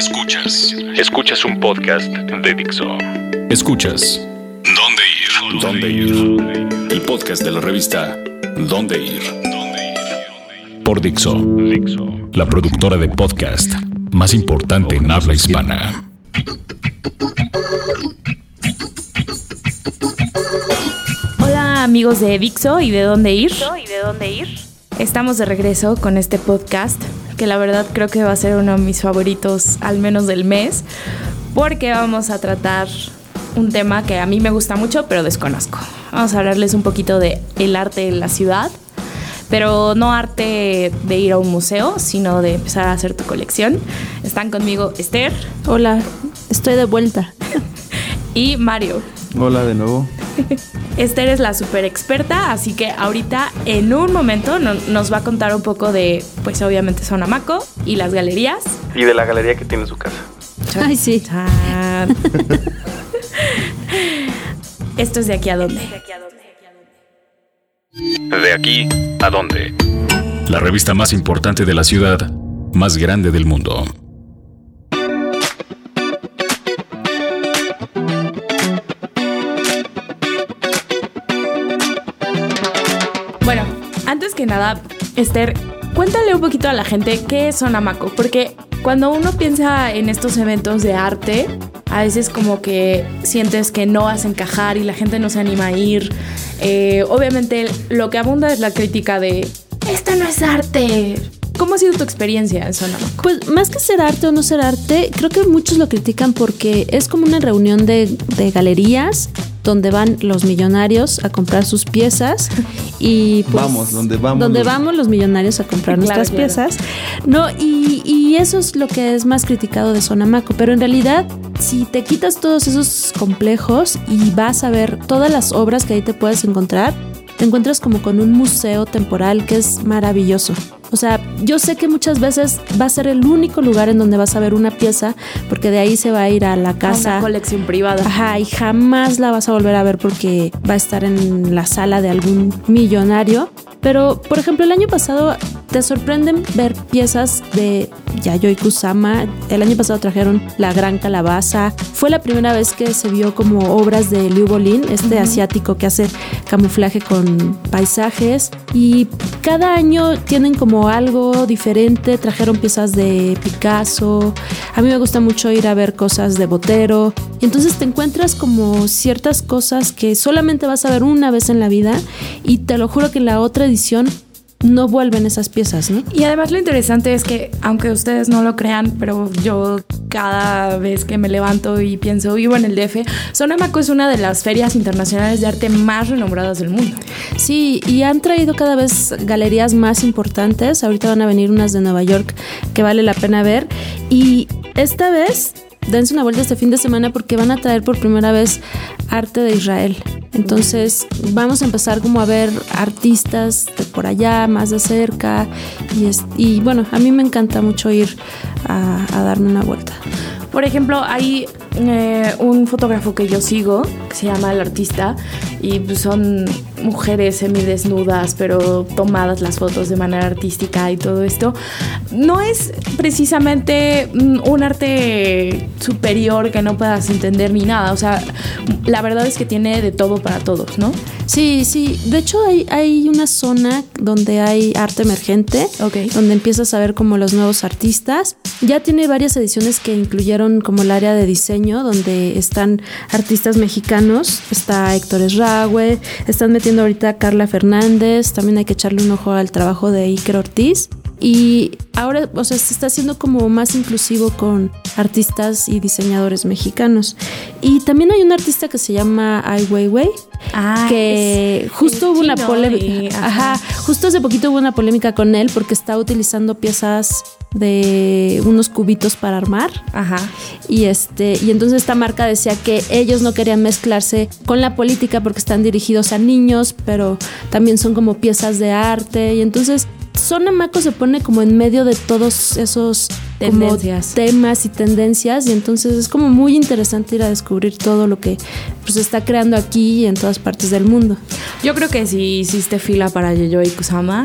Escuchas. Escuchas un podcast de Dixo. Escuchas. ¿Dónde ir? ¿Dónde ir? El podcast de la revista ¿Dónde ir? Por Dixo. La productora de podcast más importante en habla hispana. Hola amigos de Dixo y de dónde ir. ¿Y de dónde ir? Estamos de regreso con este podcast que la verdad creo que va a ser uno de mis favoritos al menos del mes porque vamos a tratar un tema que a mí me gusta mucho pero desconozco. Vamos a hablarles un poquito de el arte en la ciudad, pero no arte de ir a un museo, sino de empezar a hacer tu colección. Están conmigo Esther. Hola, estoy de vuelta. y Mario. Hola de nuevo. Esther es la super experta, así que ahorita en un momento nos va a contar un poco de, pues obviamente Sonamaco y las galerías. Y de la galería que tiene en su casa. Ay, sí. Esto es de aquí a dónde. De aquí a dónde. La revista más importante de la ciudad, más grande del mundo. Que nada, Esther, cuéntale un poquito a la gente qué es Sonamaco, porque cuando uno piensa en estos eventos de arte, a veces como que sientes que no vas a encajar y la gente no se anima a ir. Eh, obviamente lo que abunda es la crítica de, esto no es arte. ¿Cómo ha sido tu experiencia en Sonamaco? Pues más que ser arte o no ser arte, creo que muchos lo critican porque es como una reunión de, de galerías donde van los millonarios a comprar sus piezas y pues, vamos donde vamos. donde vamos los millonarios a comprar nuestras piezas. No y, y, eso es lo que es más criticado de Sonamaco pero en realidad si te quitas todos esos complejos y vas a ver todas las obras que ahí te puedes encontrar te encuentras como con un museo temporal que es maravilloso o sea, yo sé que muchas veces va a ser el único lugar en donde vas a ver una pieza, porque de ahí se va a ir a la casa. Una colección privada. Ajá, y jamás la vas a volver a ver porque va a estar en la sala de algún millonario. Pero, por ejemplo, el año pasado te sorprenden ver piezas de Yayoi Kusama. El año pasado trajeron La Gran Calabaza. Fue la primera vez que se vio como obras de Liu Bolin, este asiático que hace camuflaje con paisajes. Y cada año tienen como algo diferente. Trajeron piezas de Picasso. A mí me gusta mucho ir a ver cosas de Botero. Entonces te encuentras como ciertas cosas que solamente vas a ver una vez en la vida. Y te lo juro que en la otra edición no vuelven esas piezas, ¿no? Y además lo interesante es que, aunque ustedes no lo crean, pero yo cada vez que me levanto y pienso, vivo en el DF, Sonamaco es una de las ferias internacionales de arte más renombradas del mundo. Sí, y han traído cada vez galerías más importantes. Ahorita van a venir unas de Nueva York que vale la pena ver. Y esta vez dense una vuelta este fin de semana porque van a traer por primera vez arte de Israel. Entonces vamos a empezar como a ver artistas de por allá, más de cerca. Y, bueno, a mí me encanta mucho ir a, a darme una vuelta. Por ejemplo, hay eh, un fotógrafo que yo sigo, que se llama El Artista, y pues son mujeres semidesnudas, pero tomadas las fotos de manera artística y todo esto. No es precisamente un arte superior que no puedas entender ni nada, o sea, la verdad es que tiene de todo para todos, ¿no? Sí, sí. De hecho, hay, hay una zona donde hay arte emergente, okay. donde empiezas a ver como los nuevos artistas. Ya tiene varias ediciones que incluyeron como el área de diseño, donde están artistas mexicanos. Está Héctor Esrague, están metiendo ahorita a Carla Fernández. También hay que echarle un ojo al trabajo de Iker Ortiz. Y ahora, o sea, se está haciendo como más inclusivo con artistas y diseñadores mexicanos. Y también hay un artista que se llama Ai Weiwei, ah, que justo hubo una polémica. Ajá. ajá, justo hace poquito hubo una polémica con él porque está utilizando piezas de unos cubitos para armar. Ajá. Y este, y entonces esta marca decía que ellos no querían mezclarse con la política porque están dirigidos a niños, pero también son como piezas de arte. Y entonces Sonamaco se pone como en medio de todos esos tendencias. temas y tendencias y entonces es como muy interesante ir a descubrir todo lo que pues, se está creando aquí y en todas partes del mundo. Yo creo que si hiciste fila para Yoyo y Kusama,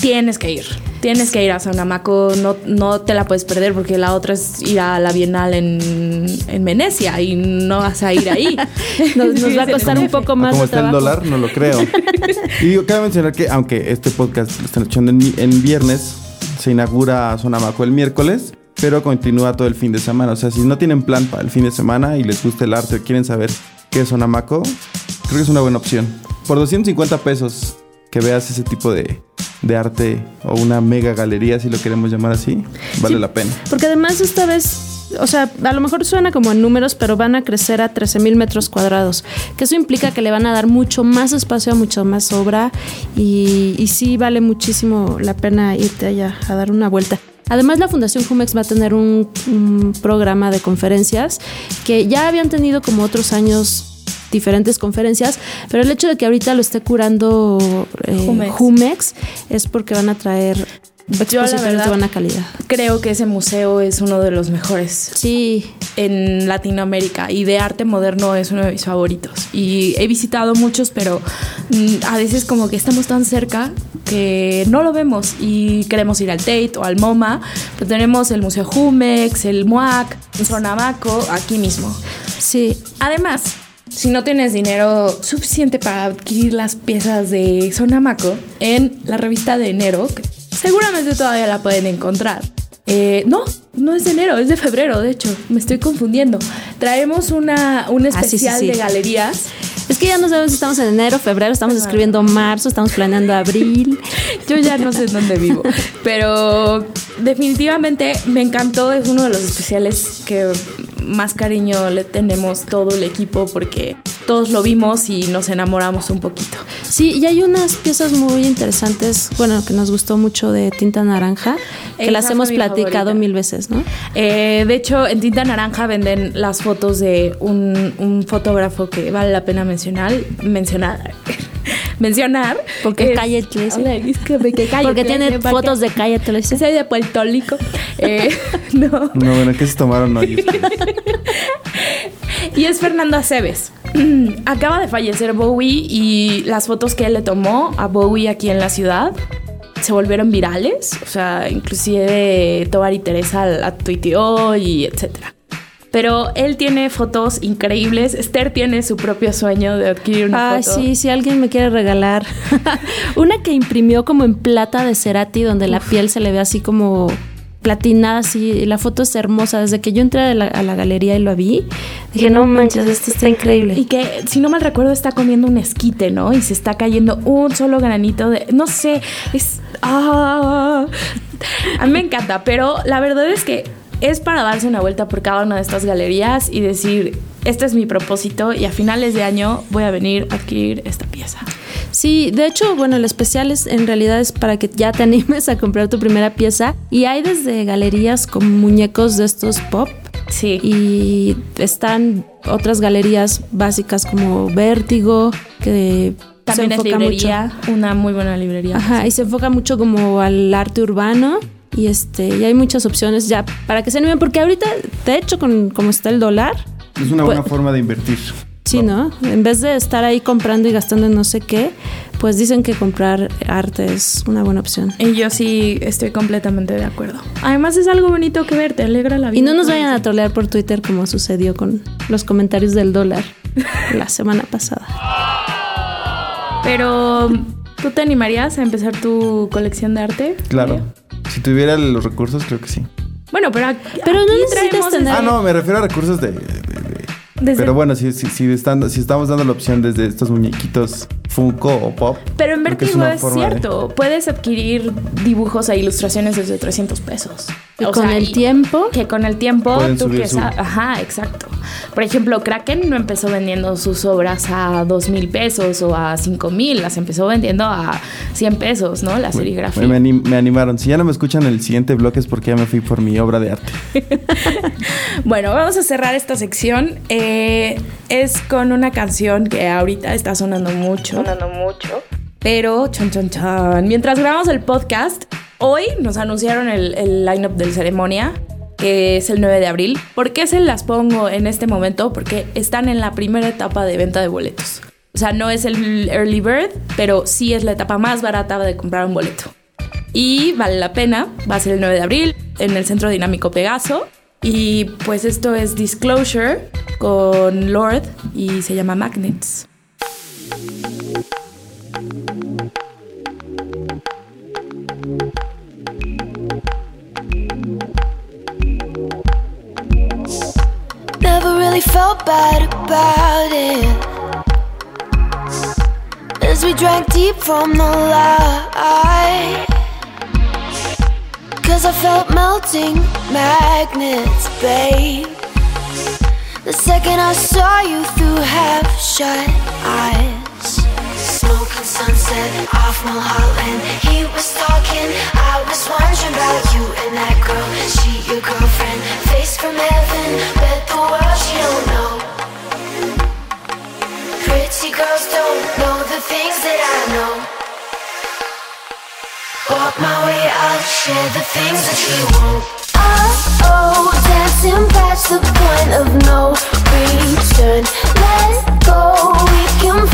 tienes que ir. Tienes que ir a Sonamaco, no, no te la puedes perder porque la otra es ir a la Bienal en, en Venecia y no vas a ir ahí. nos, nos va a costar un poco más ¿Cómo de está el dólar? No lo creo. y digo, cabe mencionar que, aunque este podcast lo están escuchando en, en viernes, se inaugura Sonamaco el miércoles, pero continúa todo el fin de semana. O sea, si no tienen plan para el fin de semana y les gusta el arte o quieren saber qué es Sonamaco, creo que es una buena opción. Por 250 pesos que veas ese tipo de, de arte o una mega galería, si lo queremos llamar así, vale Sí. la pena. Porque además esta vez, o sea, a lo mejor suena como en números, pero van a crecer a 13 mil metros cuadrados. Que eso implica que le van a dar mucho más espacio a mucho más obra y, y sí vale muchísimo la pena irte allá a dar una vuelta. Además, la Fundación Jumex va a tener un, un programa de conferencias que ya habían tenido como otros años diferentes conferencias, pero el hecho de que ahorita lo esté curando eh, Jumex. Jumex. es porque van a traer Yo, la expositores verdad, de buena calidad. Creo que ese museo es uno de los mejores Sí, en Latinoamérica y de arte moderno es uno de mis favoritos. Y he visitado muchos, pero mm, a veces como que estamos tan cerca que no lo vemos y queremos ir al Tate o al MoMA, pero tenemos el Museo Jumex, el MUAC, el Sonamaco, aquí mismo. sí. Además, si no tienes dinero suficiente para adquirir las piezas de Sonamaco, en la revista de enero, que seguramente todavía la pueden encontrar. Eh, no, no es de enero, es de febrero, de hecho, me estoy confundiendo. Traemos una, un Ah, sí, sí, especial sí. de galerías. Es que ya no sabemos si estamos en enero, febrero, estamos escribiendo marzo, estamos planeando abril. Yo ya no sé en dónde vivo, pero definitivamente me encantó, es uno de los especiales que más cariño le tenemos todo el equipo porque todos lo vimos y nos enamoramos un poquito. Sí, y hay unas piezas muy interesantes, bueno, que nos gustó mucho de tinta naranja, que Esa las hemos platicado favorita. mil veces, ¿no? Eh, de hecho, en tinta naranja venden las fotos de un, un fotógrafo que vale la pena mencionar. Mencionar. Mencionar. Porque Es- calle Tlesi. Ay, es que me- que calle Porque Tlesi, tiene porque- fotos de calle Tlesi. Soy de Puerto Rico. Eh, no. No, bueno, ¿qué se tomaron hoy? Y es Fernando Aceves. Acaba de fallecer Bowie y las fotos que él le tomó a Bowie aquí en la ciudad se volvieron virales. O sea, inclusive Tobar y Teresa la tuiteó y etcétera. Pero él tiene fotos increíbles. Esther tiene su propio sueño de adquirir una Ah, foto. sí, si alguien me quiere regalar. Una que imprimió como en plata de Cerati, donde la piel se le ve así como platinada, así. y La foto es hermosa. Desde que yo entré a la, a la galería y lo vi, dije, no manches, esto está increíble. Y que, si no mal recuerdo, está comiendo un esquite, ¿no? Y se está cayendo un solo granito de. No sé, es. Ah, a mí me encanta, pero la verdad es que es para darse una vuelta por cada una de estas galerías y decir: Este es mi propósito y a finales de año voy a venir a adquirir esta pieza. Sí, de hecho, bueno, el especial es en realidad es para que ya te animes a comprar tu primera pieza. Y hay desde galerías con muñecos de estos pop. Sí. Y están otras galerías básicas como Vértigo, que También se es enfoca librería, una muy buena librería. mucho. Ajá, y se enfoca mucho como al arte urbano. Y este, y hay muchas opciones ya para que se animen, porque ahorita, de hecho, con como está el dólar, Es una buena Pues- forma de invertir. sí, ¿no? En vez de estar ahí comprando y gastando en no sé qué, pues dicen que comprar arte es una buena opción. Y yo sí estoy completamente de acuerdo. Además es algo bonito que ver, te alegra la vida. Y no nos vayan a trolear por Twitter como sucedió con los comentarios del dólar la semana pasada. Pero, ¿tú te animarías a empezar tu colección de arte? Claro. Si tuviera los recursos, creo que sí. Bueno, pero aquí, Pero no necesitas tener- Ah, no, me refiero a recursos de... de- de- desde- Pero bueno, si, si, si, están- si estamos dando la opción desde estos muñequitos Funko o Pop. Pero en una es, de- cierto. Puedes adquirir dibujos e ilustraciones desde 300 pesos. Y O con sea, el y- tiempo, Que con el tiempo tú subir que su- Ajá, exacto. Por ejemplo, Kraken no empezó vendiendo sus obras a 2 mil pesos o a 5 mil. Las empezó vendiendo a 100 pesos, ¿no? La serigrafía. Me, me anim- me animaron. Si ya no me escuchan el siguiente bloque es porque ya me fui por mi obra de arte. Bueno, vamos a cerrar esta sección. Eh, es con una canción que ahorita está sonando mucho. Sonando mucho. Pero, chan, chan, chan. Mientras grabamos el podcast, hoy nos anunciaron el, el lineup del ceremonia, que es el 9 de abril. ¿Por qué se las pongo en este momento? Porque están en la primera etapa de venta de boletos. O sea, no es el early bird, pero sí es la etapa más barata de comprar un boleto. y vale la pena. Va a ser el 9 de abril en el Centro Dinámico Pegaso. Y pues esto es Disclosure con Lord y se llama Magnets. Really felt bad about it. As we drank deep from the light. Cause I felt melting magnets, babe. The second I saw you through half shut eyes. Smoking sunset off Mulholland. He was talking, I was wondering about you and that girl. She your girlfriend, face from heaven. Bet the world she don't know. Pretty girls don't know the things that I know. Walk my way, I'll share the things that you won't. Oh, oh, dancing past the point of no return. Let go, we can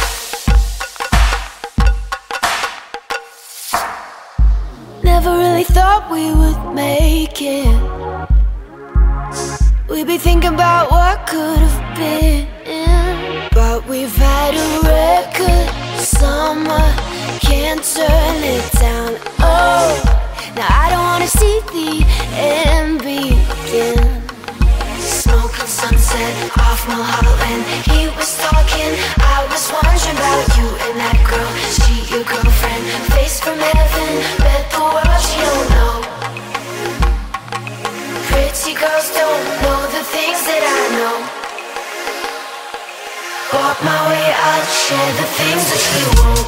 Never really thought we would make it. We'd be thinking about what could have been. But we've had a record summer, can't turn it down. Oh, now I don't wanna see the end begin. Sunset off Mulholland. He was talking, I was wondering about you and that girl. She your girlfriend, face from heaven. Bet the world she don't know. Pretty girls don't know the things that I know. Walk my way, I'll share the things that you won't.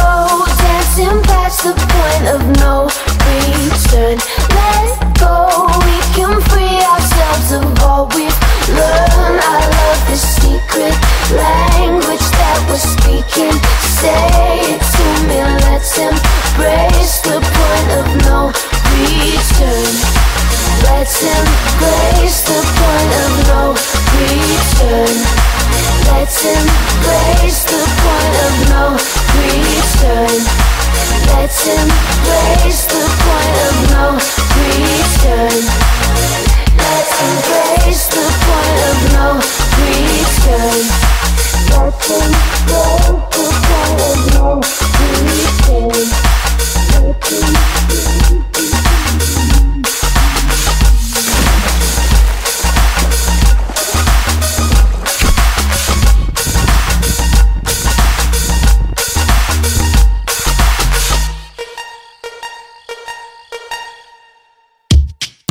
Oh, dancing past the point of no return. Let go, we can free of all we've learned. I love the secret language that we're speaking. Say it to me, let's embrace the point of no return. Let's embrace the point of no return. Let's embrace the point of no return. Let's embrace the point of no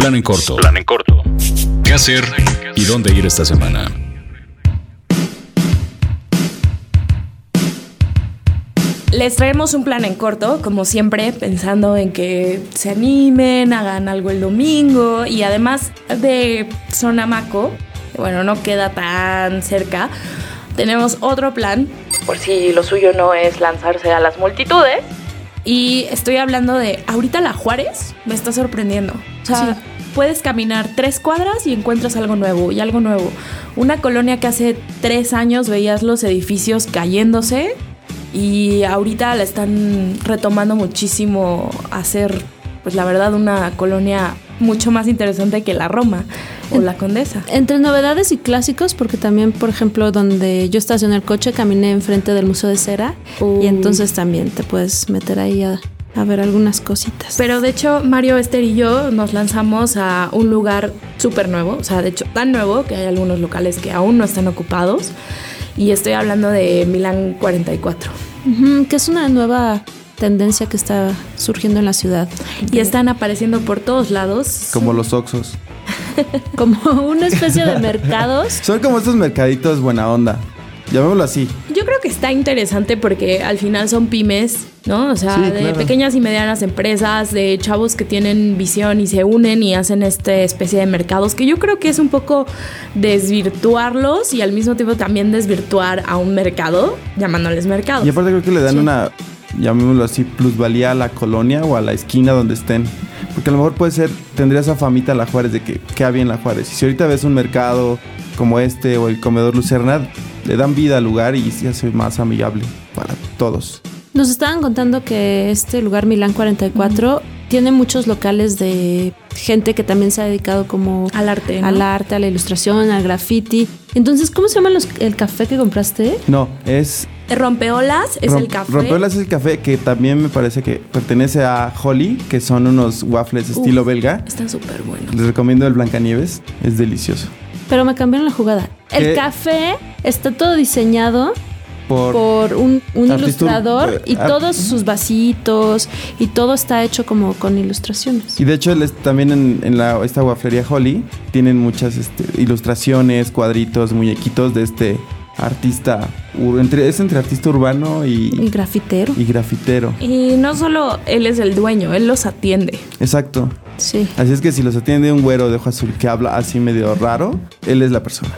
Plan en corto. Plan en corto. ¿Qué hacer y dónde ir esta semana? Les traemos un plan en corto, como siempre, pensando en que se animen, hagan algo el domingo y además de Sonamaco, bueno, no queda tan cerca, tenemos otro plan, por si lo suyo no es lanzarse a las multitudes. Y estoy hablando de, ahorita la Juárez me está sorprendiendo. O sea, puedes caminar tres cuadras y encuentras algo nuevo y algo nuevo. Una colonia que hace tres años veías los edificios cayéndose y ahorita la están retomando muchísimo a ser, pues la verdad, una colonia mucho más interesante que la Roma o la Condesa. Entre novedades y clásicos, porque también, por ejemplo, donde yo estacioné el coche, caminé enfrente del Museo de Cera Uh. y entonces también te puedes meter ahí a, a ver algunas cositas. Pero de hecho, Mario Esther y yo nos lanzamos a un lugar súper nuevo, o sea, de hecho, tan nuevo que hay algunos locales que aún no están ocupados. Y estoy hablando de Milán 44. Ujú, que es una nueva tendencia que está surgiendo en la ciudad. Y están apareciendo por todos lados. Como los Oxos. como una especie de mercados. Son como estos mercaditos buena onda. llamémoslo así. Yo creo que está interesante porque al final son pymes, ¿no? O sea, Sí, de claro. pequeñas y medianas empresas, de chavos que tienen visión y se unen y hacen esta especie de mercados, que yo creo que es un poco desvirtuarlos y al mismo tiempo también desvirtuar a un mercado, llamándoles mercados. Y aparte creo que le dan Sí. una, llamémoslo así, plusvalía a la colonia o a la esquina donde estén. Porque a lo mejor puede ser, tendría esa famita la Juárez de que qué había en la Juárez. Y si ahorita ves un mercado como este o el comedor Lucerna, le dan vida al lugar y se hace más amigable para todos. Nos estaban contando que este lugar Milán 44 tiene muchos locales de gente que también se ha dedicado como Al arte, ¿no? al arte, a la ilustración, al graffiti. Entonces, ¿cómo se llama los- el café que compraste? No, es... Rompeolas es rom- el café. Rompeolas es el café que también me parece que pertenece a Holly, que son unos waffles estilo belga. Están súper buenos. Les recomiendo el Blancanieves, es delicioso. Pero me cambiaron la jugada. El café está todo diseñado Por, por un, ilustrador y todos sus vasitos y todo está hecho como con ilustraciones. Y de hecho, también en, en la, esta guaflería Holly tienen muchas este, ilustraciones, cuadritos, muñequitos de este artista. entre- es entre artista urbano Y y, grafitero. y grafitero. Y no solo él es el dueño, él los atiende. Exacto. Sí. Así es que si los atiende un güero de ojo azul que habla así medio raro, él es la persona.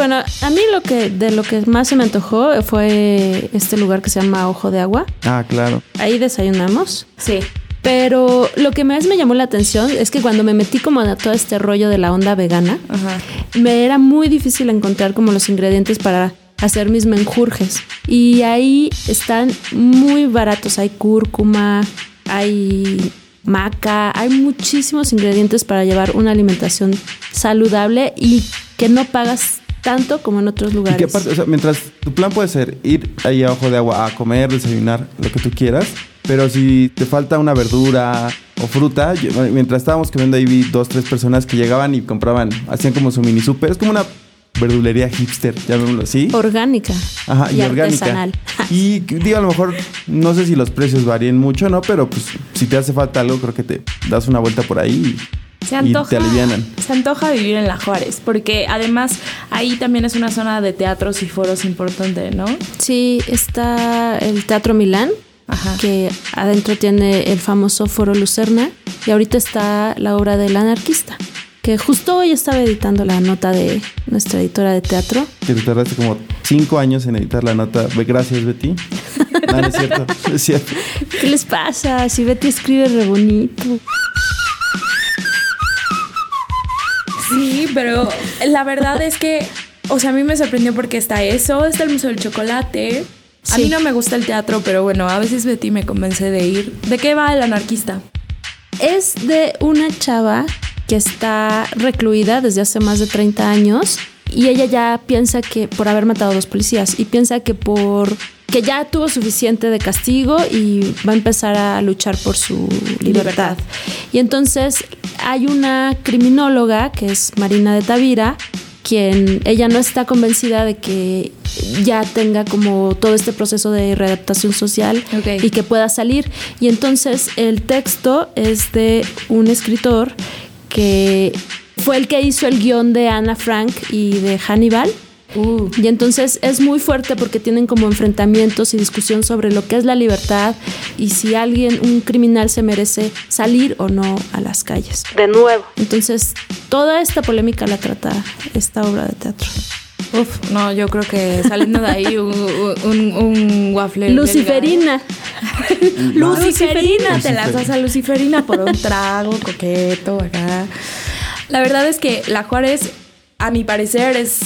Bueno, a mí lo que de lo que más se me antojó fue este lugar que se llama Ojo de Agua. Ah, claro. Ahí desayunamos. Sí. Pero lo que más me llamó la atención es que cuando me metí como a todo este rollo de la onda vegana, Ajá. me era muy difícil encontrar como los ingredientes para hacer mis menjurjes. Y ahí están muy baratos. Hay cúrcuma, hay maca, hay muchísimos ingredientes para llevar una alimentación saludable y que no pagas tanto como en otros Y lugares. que aparte, o sea, mientras tu plan puede ser ir ahí a ojo de agua a comer, desayunar, lo que tú quieras, pero si te falta una verdura o fruta, yo- mientras estábamos comiendo ahí vi dos, tres personas que llegaban y compraban, hacían como su mini super, es como una verdulería hipster, llamémoslo así. Orgánica Ajá, y, y, orgánica. artesanal. Y digo, a lo mejor, no sé si los precios varían mucho, ¿no? Pero pues si te hace falta algo, creo que te das una vuelta por ahí y, Se y antoja, te alivianan. se antoja vivir en la Juárez, porque además ahí también es una zona de teatros y foros importante, ¿no? Sí, está el Teatro Milán, Ajá. que adentro tiene el famoso Foro Lucerna, y ahorita está la obra del anarquista, que justo hoy estaba editando la nota de nuestra editora de teatro. Que te tardaste como cinco años en editar la nota. Gracias, Betty. No, no es cierto. no es cierto. ¿Qué les pasa? Si Betty escribe re bonito. Sí, pero la verdad es que, o sea, a mí me sorprendió porque está eso, está el Museo del Chocolate. A mí no me gusta el teatro, pero bueno, a veces Betty me convence de ir. ¿De qué va el anarquista? Es de una chava que está recluida desde hace más de 30 años y ella ya piensa que por haber matado a dos policías y piensa que por que ya tuvo suficiente de castigo y va a empezar a luchar por su libertad. Libertad. Y entonces hay una criminóloga que es Marina de Tavira quien ella no está convencida de que ya tenga como todo este proceso de readaptación social y que pueda salir. Y entonces el texto es de un escritor que fue el que hizo el guion de Anna Frank y de Hannibal. Uh, Y entonces es muy fuerte porque tienen como enfrentamientos y discusión sobre lo que es la libertad y si alguien, un criminal, se merece salir o no a las calles. De nuevo. Entonces, toda esta polémica la trata esta obra de teatro. uf, no, yo creo que saliendo de ahí un, un, un waffle. Luciferina. Luciferina, te lanzas a Luciferina por un trago coqueto acá. La verdad es que la Juárez, a mi parecer, es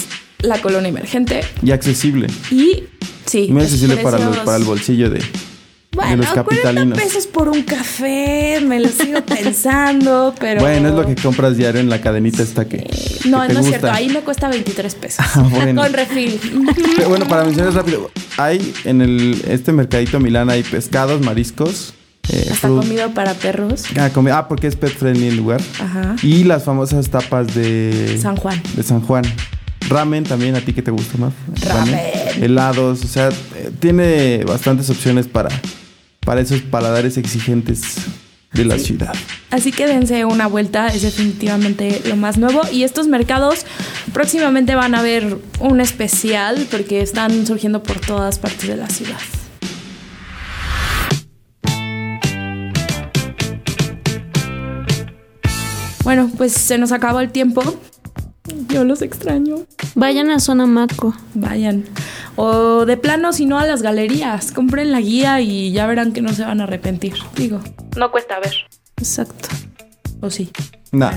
la colonia emergente Y accesible. y sí. Muy los accesible para, los- para el bolsillo de, de Bueno, los 40 capitalinos. pesos por un café, me lo sigo pensando, pero... Bueno, es lo que compras diario en la cadenita esta que. No, te no es cierto, ahí me cuesta 23 pesos. Ah, bueno. Con refil. Pero bueno, para mencionar rápido, hay en el este mercadito Milán hay pescados, mariscos, eh, Hasta comida para perros. Ah, ah, porque es pet friendly el lugar. Ajá. Y las famosas tapas de San Juan. De San Juan. Ramen también, a ti que te gusta más. Ramen. Helados, o sea, eh, tiene bastantes opciones para, para esos paladares exigentes. de la ciudad. Así que dense una vuelta, es definitivamente lo más nuevo. Y estos mercados próximamente van a ver un especial porque están surgiendo por todas partes de la ciudad. Bueno, pues se nos acabó el tiempo. Yo los extraño. Vayan a Zona Maco. Vayan. O de plano, si no, a las galerías. Compren la guía y ya verán que no se van a arrepentir. Digo, no cuesta ver. Exacto. ¿O sí? Nah,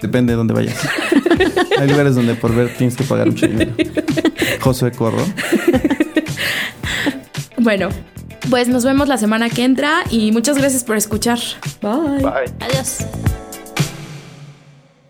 depende de dónde vayas. Hay lugares donde por ver tienes que pagar mucho dinero. Josué Corro. Bueno, pues nos vemos la semana que entra y muchas gracias por escuchar. Bye. Adiós.